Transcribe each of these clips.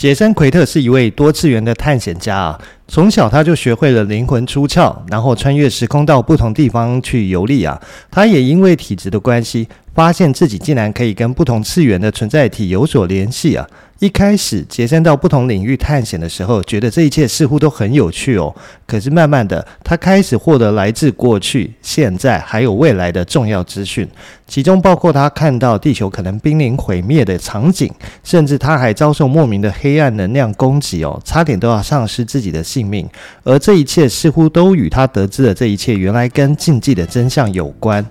杰森·奎特是一位多次元的探险家啊，从小他就学会了灵魂出窍，然后穿越时空到不同地方去游历啊。他也因为体质的关系，发现自己竟然可以跟不同次元的存在体有所联系啊。一开始，杰森到不同领域探险的时候，觉得这一切似乎都很有趣哦。可是慢慢的，他开始获得来自过去、现在还有未来的重要资讯，其中包括他看到地球可能濒临毁灭的场景，甚至他还遭受莫名的黑黑暗能量攻击哦，差点都要丧失自己的性命。而这一切似乎都与他得知的这一切原来跟禁忌的真相有关。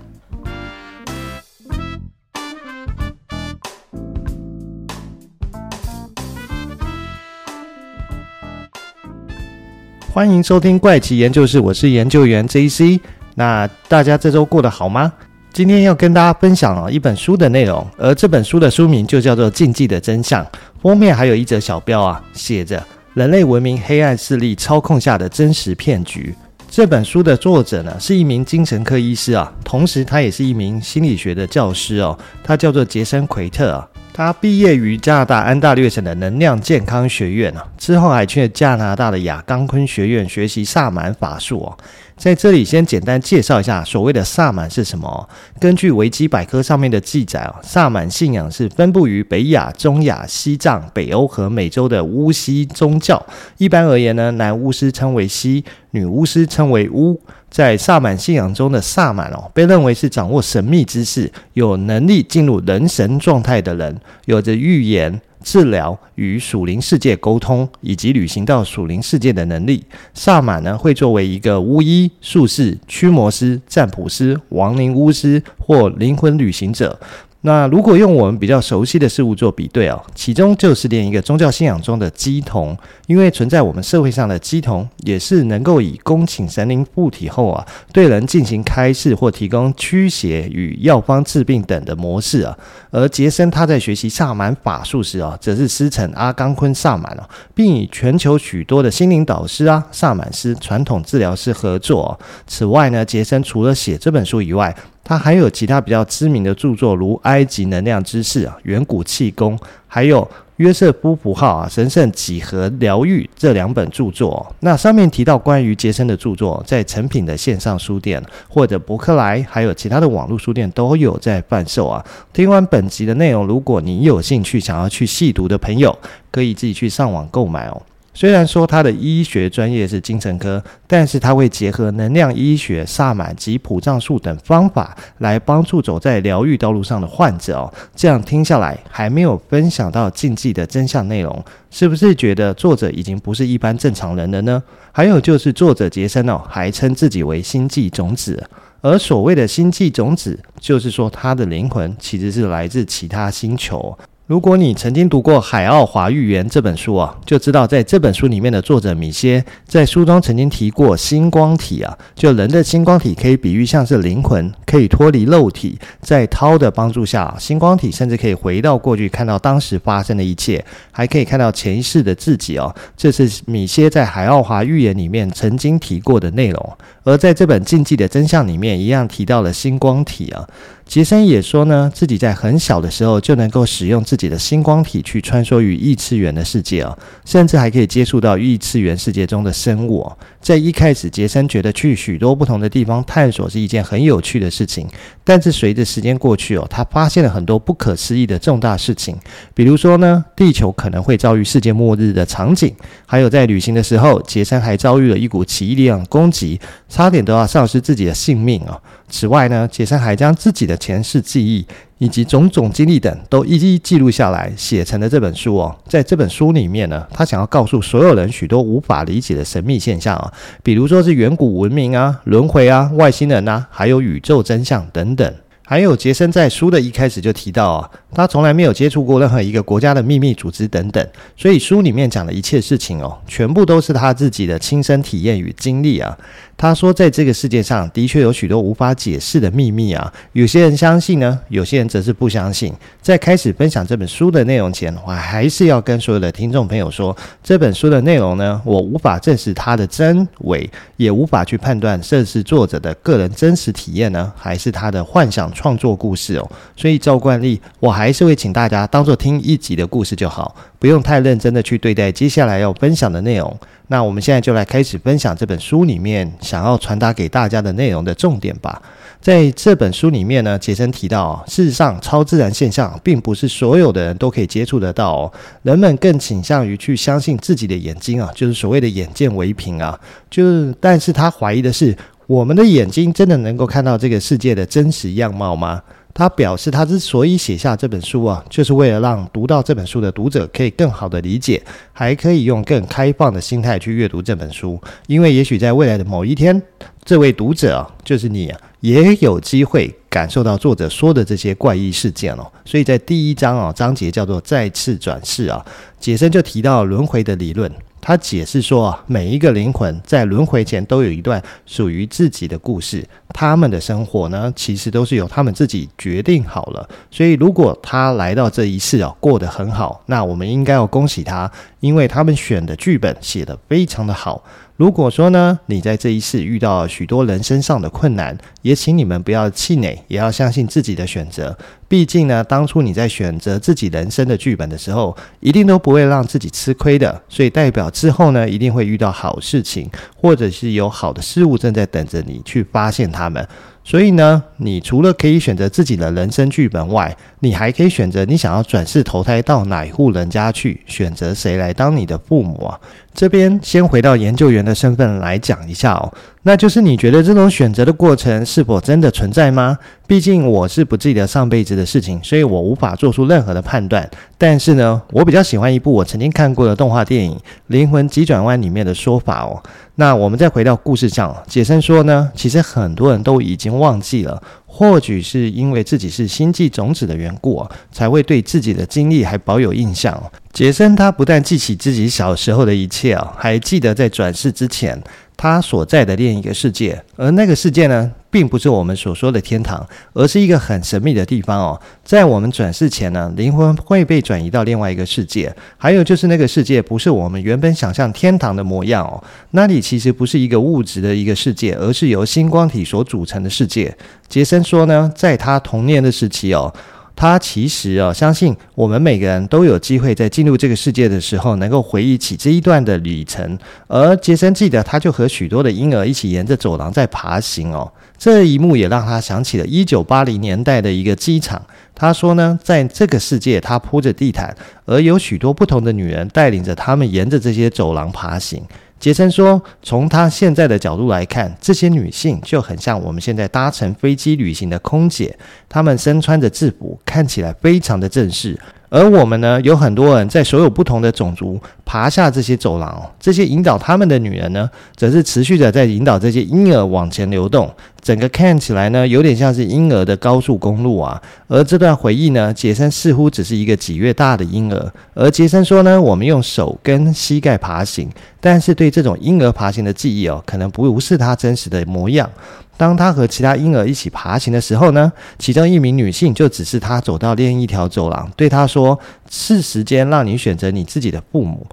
欢迎收听怪奇研究室，我是研究员 JC。那大家这周过得好吗？今天要跟大家分享一本书的内容，而这本书的书名就叫做《禁忌的真相》，封面还有一则小标啊，写着“人类文明黑暗势力操控下的真实骗局”。这本书的作者呢是一名精神科医师啊，同时他也是一名心理学的教师哦，他叫做杰森·奎特啊。他毕业于加拿大安大略省的能量健康学院啊，之后还去加拿大的亚冈昆学院学习萨满法术哦。在这里先简单介绍一下所谓的萨满是什么。根据维基百科上面的记载哦，萨满信仰是分布于北亚、中亚、西藏、北欧和美洲的巫西宗教。一般而言呢，男巫师称为西，女巫师称为巫。在萨满信仰中的萨满哦，被认为是掌握神秘知识、有能力进入人神状态的人，有着预言、治疗与属灵世界沟通，以及旅行到属灵世界的能力。萨满呢，会作为一个巫医、术士、驱魔师、占卜师、亡灵巫师或灵魂旅行者。那如果用我们比较熟悉的事物做比对哦，其中就是连一个宗教信仰中的乩童，因为存在我们社会上的乩童也是能够以恭请神灵附体后啊，对人进行开示或提供驱邪与药方治病等的模式啊。而杰森他在学习萨满法术时啊，则是师承阿冈昆萨满哦，并与全球许多的心灵导师啊、萨满师、传统治疗师合作。此外呢，杰森除了写这本书以外，他还有其他比较知名的著作，如《埃及能量知识》啊、《远古气功》，还有《约瑟夫普号》啊、《神圣几何疗愈》这两本著作。那上面提到关于杰森的著作，在成品的线上书店或者博客来，还有其他的网络书店都有在贩售啊。听完本集的内容，如果你有兴趣想要去细读的朋友，可以自己去上网购买哦。虽然说他的医学专业是精神科，但是他会结合能量医学、萨满及普藏术等方法来帮助走在疗愈道路上的患者哦。这样听下来，还没有分享到禁忌的真相内容，是不是觉得作者已经不是一般正常人了呢？还有就是作者杰森哦，还称自己为星际种子，而所谓的星际种子，就是说他的灵魂其实是来自其他星球。如果你曾经读过《海奥华预言》这本书啊，就知道在这本书里面的作者米歇在书中曾经提过星光体啊，就人的星光体可以比喻像是灵魂，可以脱离肉体，在涛的帮助下，星光体甚至可以回到过去，看到当时发生的一切，还可以看到前世的自己哦。这是米歇在《海奥华预言》里面曾经提过的内容，而在这本《禁忌的真相》里面一样提到了星光体啊。杰森也说呢，自己在很小的时候就能够使用自己的星光体去穿梭于异次元的世界哦，甚至还可以接触到异次元世界中的生物哦。在一开始，杰森觉得去许多不同的地方探索是一件很有趣的事情，但是随着时间过去哦，他发现了很多不可思议的重大事情，比如说呢，地球可能会遭遇世界末日的场景，还有在旅行的时候，杰森还遭遇了一股奇异力量攻击，差点都要丧失自己的性命啊。此外呢，杰森还将自己的前世记忆以及种种经历等都一一记录下来，写成了这本书哦。在这本书里面呢，他想要告诉所有人许多无法理解的神秘现象啊，比如说是远古文明啊、轮回啊、外星人呐，还有宇宙真相等等。还有杰森在书的一开始就提到啊，他从来没有接触过任何一个国家的秘密组织等等，所以书里面讲的一切事情哦，全部都是他自己的亲身体验与经历啊。他说，在这个世界上的确有许多无法解释的秘密啊，有些人相信呢，有些人则是不相信。在开始分享这本书的内容前，我还是要跟所有的听众朋友说，这本书的内容呢，我无法证实它的真伪，也无法去判断这是作者的个人真实体验呢，还是他的幻想创作故事哦。所以照惯例，我还是会请大家当做听一集的故事就好，不用太认真的去对待接下来要分享的内容。那我们现在就来开始分享这本书里面想要传达给大家的内容的重点吧。在这本书里面呢，杰森提到，事实上，超自然现象并不是所有的人都可以接触得到哦。人们更倾向于去相信自己的眼睛啊，就是所谓的眼见为凭啊。就是，但是他怀疑的是，我们的眼睛真的能够看到这个世界的真实样貌吗？他表示，他之所以写下这本书啊，就是为了让读到这本书的读者可以更好的理解，还可以用更开放的心态去阅读这本书。因为也许在未来的某一天，这位读者啊，就是你啊。也有机会感受到作者说的这些怪异事件哦，所以在第一章啊，章节叫做“再次转世”啊，杰森就提到轮回的理论。他解释说啊，每一个灵魂在轮回前都有一段属于自己的故事，他们的生活呢，其实都是由他们自己决定好了。所以，如果他来到这一世啊，过得很好，那我们应该要恭喜他，因为他们选的剧本写得非常的好。如果说呢，你在这一世遇到许多人生上的困难，也请你们不要气馁，也要相信自己的选择。毕竟呢，当初你在选择自己人生的剧本的时候，一定都不会让自己吃亏的。所以代表之后呢，一定会遇到好事情，或者是有好的事物正在等着你去发现它们。所以呢，你除了可以选择自己的人生剧本外，你还可以选择你想要转世投胎到哪一户人家去，选择谁来当你的父母啊。这边先回到研究员的身份来讲一下哦，那就是你觉得这种选择的过程是否真的存在吗？毕竟我是不记得上辈子的事情，所以我无法做出任何的判断。但是呢，我比较喜欢一部我曾经看过的动画电影《灵魂急转弯》里面的说法哦。那我们再回到故事上，解森说呢，其实很多人都已经忘记了。或许是因为自己是星际种子的缘故啊，才会对自己的经历还保有印象。杰森他不但记起自己小时候的一切啊，还记得在转世之前，他所在的另一个世界，而那个世界呢，并不是我们所说的天堂，而是一个很神秘的地方哦。在我们转世前呢，灵魂会被转移到另外一个世界，还有就是那个世界不是我们原本想象天堂的模样哦，那里其实不是一个物质的一个世界，而是由星光体所组成的世界。杰森说呢，在他童年的时期哦。他其实啊，相信我们每个人都有机会在进入这个世界的时候，能够回忆起这一段的旅程。而杰森记得，他就和许多的婴儿一起沿着走廊在爬行哦。这一幕也让他想起了一九八零年代的一个机场。他说呢，在这个世界，他铺着地毯，而有许多不同的女人带领着他们沿着这些走廊爬行。杰森说：“从他现在的角度来看，这些女性就很像我们现在搭乘飞机旅行的空姐，她们身穿着制服，看起来非常的正式。”而我们呢，有很多人在所有不同的种族爬下这些走廊，这些引导他们的女人呢，则是持续的在引导这些婴儿往前流动。整个看起来呢，有点像是婴儿的高速公路啊。而这段回忆呢，杰森似乎只是一个几月大的婴儿。而杰森说呢，我们用手跟膝盖爬行，但是对这种婴儿爬行的记忆哦，可能不是他真实的模样。当他和其他婴儿一起爬行的时候呢，其中一名女性就指示他走到另一条走廊，对他说：“是时间让你选择你自己的父母。”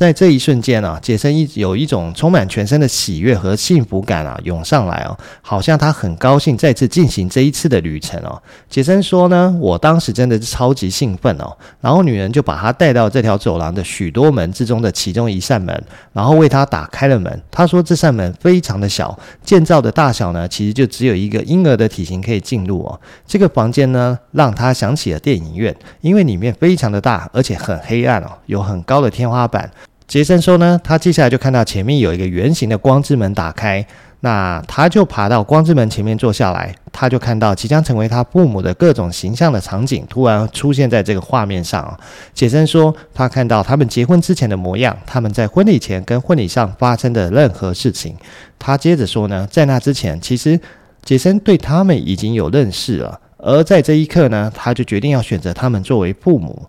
在这一瞬间啊，杰森一有一种充满全身的喜悦和幸福感啊涌上来哦，好像他很高兴再次进行这一次的旅程哦。杰森说呢，我当时真的是超级兴奋哦。然后女人就把他带到这条走廊的许多门之中的其中一扇门，然后为他打开了门。他说这扇门非常的小，建造的大小呢，其实就只有一个婴儿的体型可以进入哦。这个房间呢，让他想起了电影院，因为里面非常的大，而且很黑暗哦，有很高的天花板。杰森说呢，他接下来就看到前面有一个圆形的光之门打开，那他就爬到光之门前面坐下来，他就看到即将成为他父母的各种形象的场景突然出现在这个画面上。杰森说，他看到他们结婚之前的模样，他们在婚礼前跟婚礼上发生的任何事情。他接着说呢，在那之前，其实杰森对他们已经有认识了，而在这一刻呢，他就决定要选择他们作为父母。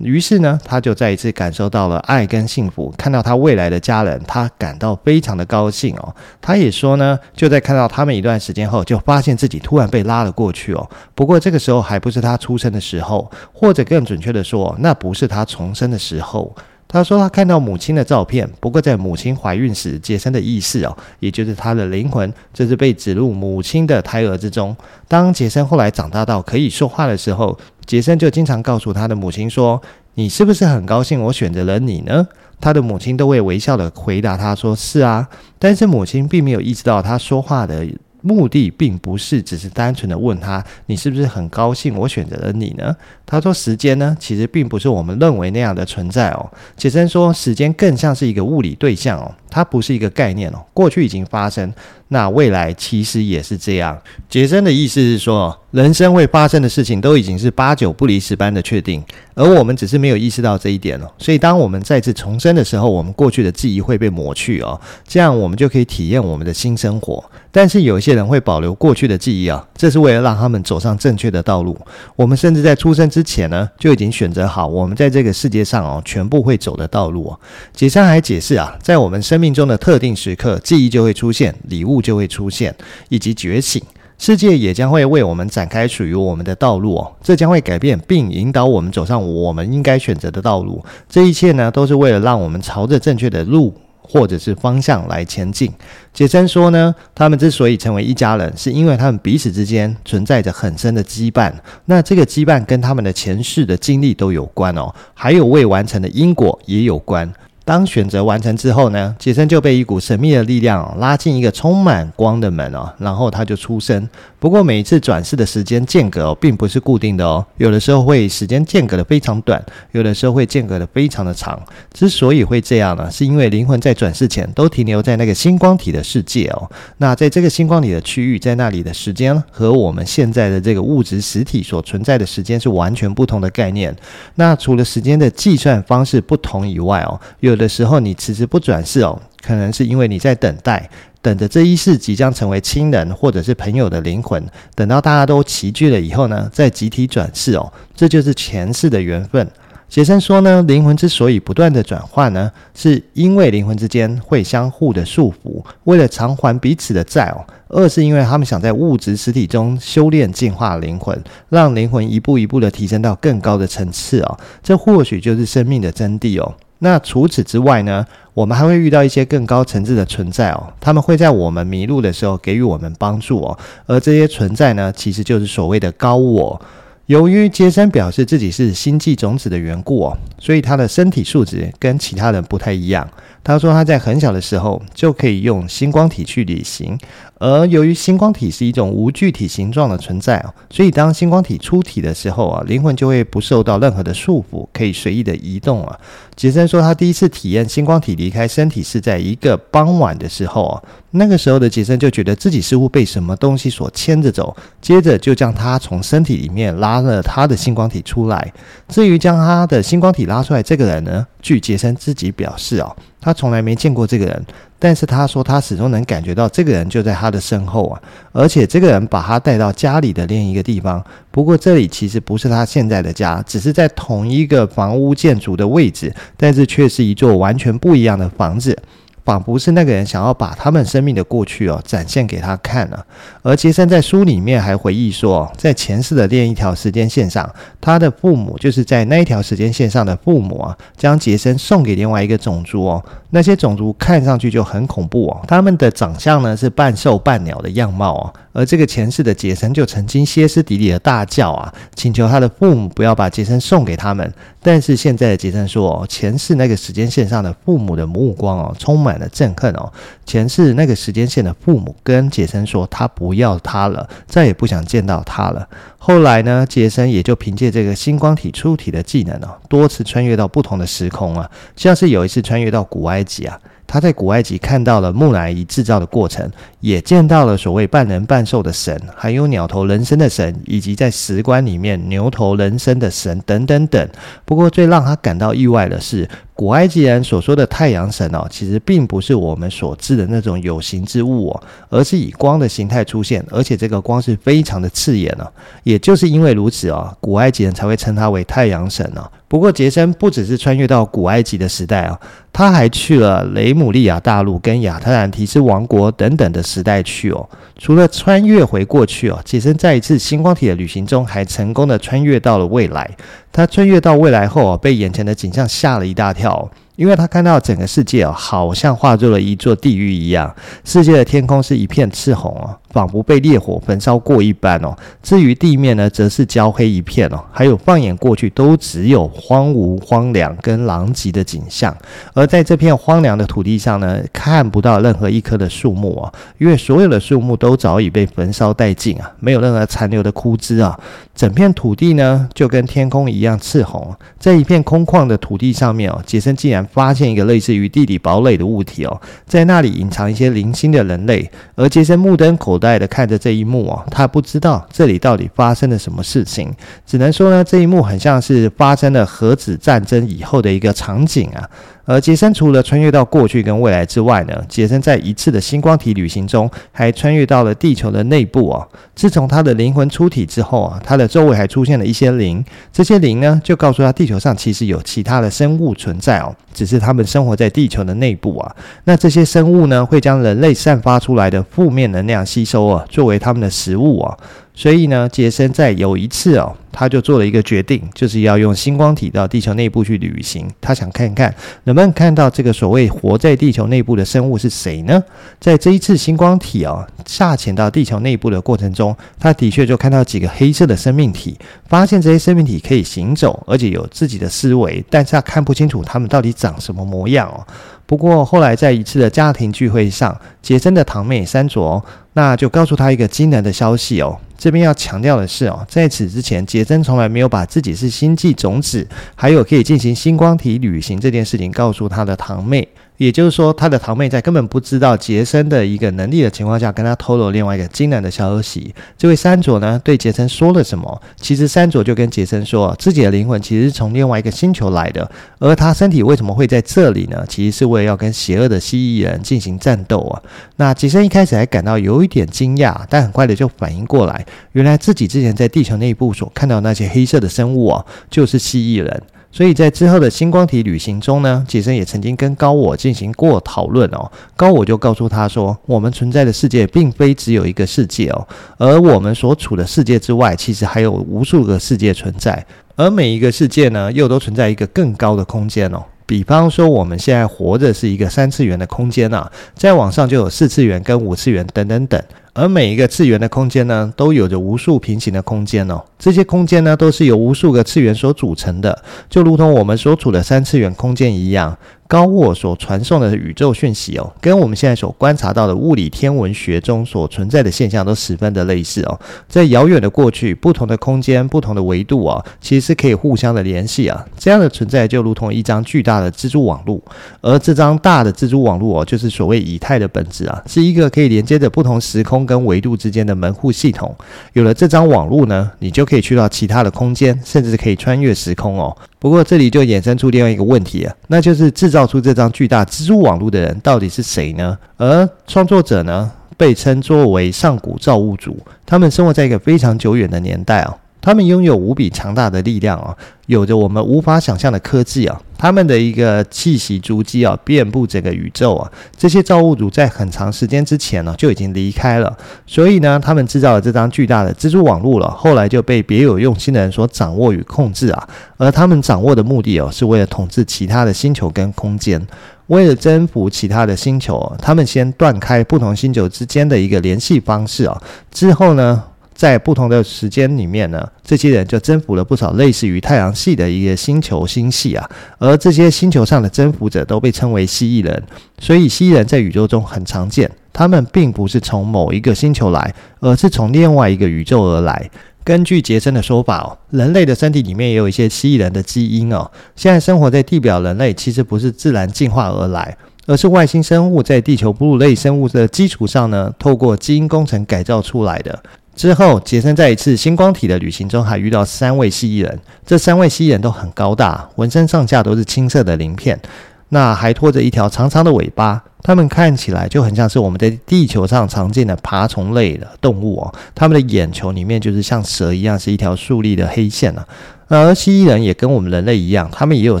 于是呢，他就再一次感受到了爱跟幸福，看到他未来的家人，他感到非常的高兴哦。他也说呢，就在看到他们一段时间后，就发现自己突然被拉了过去哦。不过这个时候还不是他出生的时候，或者更准确的说，那不是他重生的时候。他说他看到母亲的照片，不过在母亲怀孕时，杰森的意识哦，也就是他的灵魂，这是被植入母亲的胎儿之中。当杰森后来长大到可以说话的时候，杰森就经常告诉他的母亲说：“你是不是很高兴我选择了你呢？”他的母亲都会微笑的回答他说：“是啊。”但是母亲并没有意识到他说话的。目的并不是只是单纯的问他，你是不是很高兴我选择了你呢？他说时间呢，其实并不是我们认为那样的存在哦。杰森说时间更像是一个物理对象哦，它不是一个概念哦。过去已经发生，那未来其实也是这样。杰森的意思是说，人生会发生的事情都已经是八九不离十般的确定，而我们只是没有意识到这一点哦。所以当我们再次重生的时候，我们过去的记忆会被抹去哦，这样我们就可以体验我们的新生活。但是有一些人会保留过去的记忆啊，这是为了让他们走上正确的道路。我们甚至在出生之前呢，就已经选择好我们在这个世界上哦，全部会走的道路哦。杰森还解释啊，在我们生命中的特定时刻，记忆就会出现，礼物就会出现，以及觉醒，世界也将会为我们展开属于我们的道路哦。这将会改变并引导我们走上我们应该选择的道路。这一切呢，都是为了让我们朝着正确的路。或者是方向来前进。杰森说呢，他们之所以成为一家人，是因为他们彼此之间存在着很深的羁绊。那这个羁绊跟他们的前世的经历都有关哦，还有未完成的因果也有关。当选择完成之后呢，杰森就被一股神秘的力量拉进一个充满光的门哦，然后他就出生。不过每一次转世的时间间隔哦，并不是固定的哦，有的时候会时间间隔的非常短，有的时候会间隔的非常的长。之所以会这样呢，是因为灵魂在转世前都停留在那个星光体的世界哦。那在这个星光体的区域，在那里的时间和我们现在的这个物质实体所存在的时间是完全不同的概念。那除了时间的计算方式不同以外哦，有有的时候你迟迟不转世哦，可能是因为你在等待，等着这一世即将成为亲人或者是朋友的灵魂，等到大家都齐聚了以后呢，再集体转世哦，这就是前世的缘分。杰森说呢，灵魂之所以不断的转换呢，是因为灵魂之间会相互的束缚，为了偿还彼此的债哦。二是因为他们想在物质实体中修炼净化灵魂，让灵魂一步一步的提升到更高的层次哦。这或许就是生命的真谛哦。那除此之外呢，我们还会遇到一些更高层次的存在哦，他们会在我们迷路的时候给予我们帮助哦，而这些存在呢，其实就是所谓的高我。由于杰森表示自己是星际种子的缘故哦，所以他的身体素质跟其他人不太一样。他说他在很小的时候就可以用星光体去旅行。而由于星光体是一种无具体形状的存在，所以当星光体出体的时候啊，灵魂就会不受到任何的束缚，可以随意的移动啊。杰森说，他第一次体验星光体离开身体是在一个傍晚的时候啊，那个时候的杰森就觉得自己似乎被什么东西所牵着走，接着就将他从身体里面拉了他的星光体出来。至于将他的星光体拉出来这个人呢，据杰森自己表示啊，他从来没见过这个人。但是他说，他始终能感觉到这个人就在他的身后啊，而且这个人把他带到家里的另一个地方。不过这里其实不是他现在的家，只是在同一个房屋建筑的位置，但是却是一座完全不一样的房子。仿佛是那个人想要把他们生命的过去哦展现给他看了。而杰森在书里面还回忆说，在前世的另一条时间线上，他的父母就是在那一条时间线上的父母啊，将杰森送给另外一个种族哦。那些种族看上去就很恐怖哦，他们的长相呢是半兽半鸟的样貌哦。而这个前世的杰森就曾经歇斯底里的大叫啊，请求他的父母不要把杰森送给他们。但是现在的杰森说，前世那个时间线上的父母的目光哦，充满了憎恨哦。前世那个时间线的父母跟杰森说，他不要他了，再也不想见到他了。后来呢，杰森也就凭借这个星光体出体的技能哦，多次穿越到不同的时空啊，像是有一次穿越到古埃及啊。他在古埃及看到了木乃伊制造的过程，也见到了所谓半人半兽的神，还有鸟头人身的神，以及在石棺里面牛头人身的神等等等。不过最让他感到意外的是，古埃及人所说的太阳神哦，其实并不是我们所知的那种有形之物哦，而是以光的形态出现，而且这个光是非常的刺眼哦。也就是因为如此哦，古埃及人才会称他为太阳神哦。不过杰森不只是穿越到古埃及的时代啊，他还去了雷姆利亚大陆跟亚特兰提斯王国等等的时代去哦。除了穿越回过去哦，杰森在一次星光体的旅行中还成功的穿越到了未来。他穿越到未来后哦，被眼前的景象吓了一大跳。No. 因为他看到整个世界哦，好像化作了一座地狱一样，世界的天空是一片赤红哦，仿佛被烈火焚烧过一般哦。至于地面呢，则是焦黑一片哦，还有放眼过去都只有荒芜、荒凉跟狼藉的景象。而在这片荒凉的土地上呢，看不到任何一棵的树木啊，因为所有的树木都早已被焚烧殆尽啊，没有任何残留的枯枝啊。整片土地呢，就跟天空一样赤红。在一片空旷的土地上面哦，杰森竟然发现一个类似于地理堡垒的物体哦，在那里隐藏一些零星的人类。而杰森目瞪口呆的看着这一幕哦，他不知道这里到底发生了什么事情，只能说呢，这一幕很像是发生了核子战争以后的一个场景啊。而杰森除了穿越到过去跟未来之外呢，杰森在一次的星光体旅行中，还穿越到了地球的内部哦。自从他的灵魂出体之后啊，他的周围还出现了一些灵，这些灵呢，就告诉他地球上其实有其他的生物存在哦，只是他们生活在地球的内部啊。那这些生物呢，会将人类散发出来的负面能量吸收啊，作为他们的食物啊。所以呢，杰森在有一次哦，他就做了一个决定，就是要用星光体到地球内部去旅行。他想看看能不能看到这个所谓活在地球内部的生物是谁呢？在这一次星光体哦下潜到地球内部的过程中，他的确就看到几个黑色的生命体，发现这些生命体可以行走，而且有自己的思维，但是他看不清楚他们到底长什么模样哦。不过后来在一次的家庭聚会上，杰森的堂妹珊卓，那就告诉他一个惊人的消息哦。这边要强调的是哦，在此之前，杰真从来没有把自己是星际种子，还有可以进行星光体旅行这件事情告诉他的堂妹。也就是说，他的堂妹在根本不知道杰森的一个能力的情况下，跟他透露另外一个惊人的消息。这位山卓呢，对杰森说了什么？其实山卓就跟杰森说，自己的灵魂其实是从另外一个星球来的，而他身体为什么会在这里呢？其实是为了要跟邪恶的蜥蜴人进行战斗啊。那杰森一开始还感到有一点惊讶，但很快的就反应过来，原来自己之前在地球内部所看到那些黑色的生物啊，就是蜥蜴人。所以在之后的星光体旅行中呢，杰森也曾经跟高我进行过讨论哦。高我就告诉他说，我们存在的世界并非只有一个世界哦，而我们所处的世界之外，其实还有无数个世界存在，而每一个世界呢，又都存在一个更高的空间哦。比方说，我们现在活着是一个三次元的空间啊，再往上就有四次元跟五次元等等等。而每一个次元的空间呢，都有着无数平行的空间哦。这些空间呢，都是由无数个次元所组成的，就如同我们所处的三次元空间一样。高我所传送的宇宙讯息哦，跟我们现在所观察到的物理天文学中所存在的现象都十分的类似哦。在遥远的过去，不同的空间、不同的维度啊，其实是可以互相的联系啊。这样的存在就如同一张巨大的蜘蛛网络，而这张大的蜘蛛网络哦，就是所谓以太的本质啊，是一个可以连接着不同时空跟维度之间的门户系统。有了这张网络呢，你就可以去到其他的空间，甚至可以穿越时空哦。不过这里就衍生出另外一个问题啊，那就是制造出这张巨大蜘蛛网络的人到底是谁呢？而创作者呢，被称作为上古造物主，他们生活在一个非常久远的年代啊。他们拥有无比强大的力量啊，有着我们无法想象的科技啊，他们的一个气息足迹啊，遍布整个宇宙啊。这些造物主在很长时间之前呢，就已经离开了，所以呢，他们制造了这张巨大的蜘蛛网络了，后来就被别有用心的人所掌握与控制啊。而他们掌握的目的哦，是为了统治其他的星球跟空间，为了征服其他的星球，他们先断开不同星球之间的一个联系方式啊，之后呢，在不同的时间里面呢，这些人就征服了不少类似于太阳系的一个星球星系啊，而这些星球上的征服者都被称为蜥蜴人，所以蜥蜴人在宇宙中很常见。他们并不是从某一个星球来，而是从另外一个宇宙而来。根据杰森的说法哦，人类的身体里面也有一些蜥蜴人的基因哦。现在生活在地表人类其实不是自然进化而来，而是外星生物在地球哺乳类生物的基础上呢，透过基因工程改造出来的。之后，杰森在一次星光体的旅行中，还遇到三位蜥蜴人。这三位蜥蜴人都很高大，浑身上下都是青色的鳞片，那还拖着一条长长的尾巴。他们看起来就很像是我们在地球上常见的爬虫类的动物哦。他们的眼球里面就是像蛇一样，是一条竖立的黑线啊。而蜥蜴人也跟我们人类一样，他们也有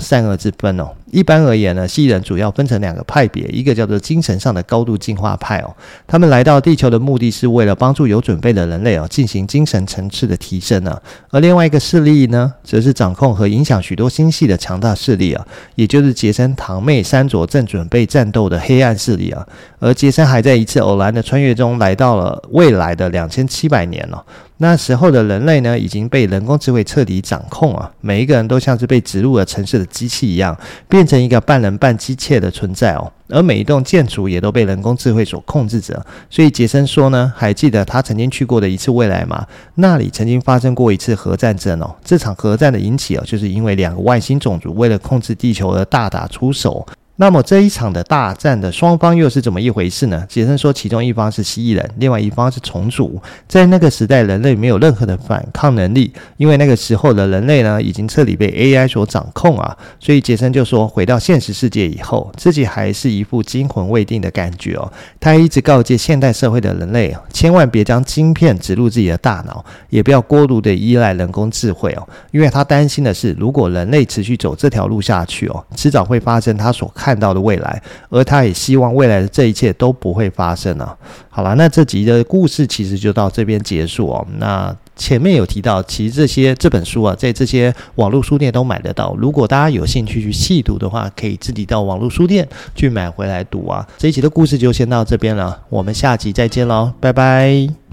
善恶之分哦。一般而言呢，蜥蜴人主要分成两个派别，一个叫做精神上的高度进化派哦，他们来到地球的目的是为了帮助有准备的人类哦进行精神层次的提升呢。而另外一个势力呢，则是掌控和影响许多星系的强大势力啊，也就是杰森堂妹珊卓正准备战斗的黑暗势力啊。而杰森还在一次偶然的穿越中来到了未来的两千七百年了。那时候的人类呢，已经被人工智慧彻底掌控啊，每一个人都像是被植入了城市的机器一样，变成一个半人半机械的存在哦。而每一栋建筑也都被人工智慧所控制着。所以杰森说呢，还记得他曾经去过的一次未来吗？那里曾经发生过一次核战争哦。这场核战的引起哦，就是因为两个外星种族为了控制地球而大打出手。那么这一场的大战的双方又是怎么一回事呢？杰森说，其中一方是蜥蜴人，另外一方是虫族。在那个时代，人类没有任何的反抗能力，因为那个时候的人类呢，已经彻底被 AI 所掌控啊。所以杰森就说，回到现实世界以后，自己还是一副惊魂未定的感觉哦。他一直告诫现代社会的人类，千万别将晶片植入自己的大脑，也不要过度的依赖人工智慧哦，因为他担心的是，如果人类持续走这条路下去哦，迟早会发生他所看。看到的未来，而他也希望未来的这一切都不会发生啊。好了，那这集的故事其实就到这边结束哦。那前面有提到，其实这些这本书啊，在这些网络书店都买得到。如果大家有兴趣去细读的话，可以自己到网络书店去买回来读啊。这一集的故事就先到这边了，我们下集再见喽，拜拜。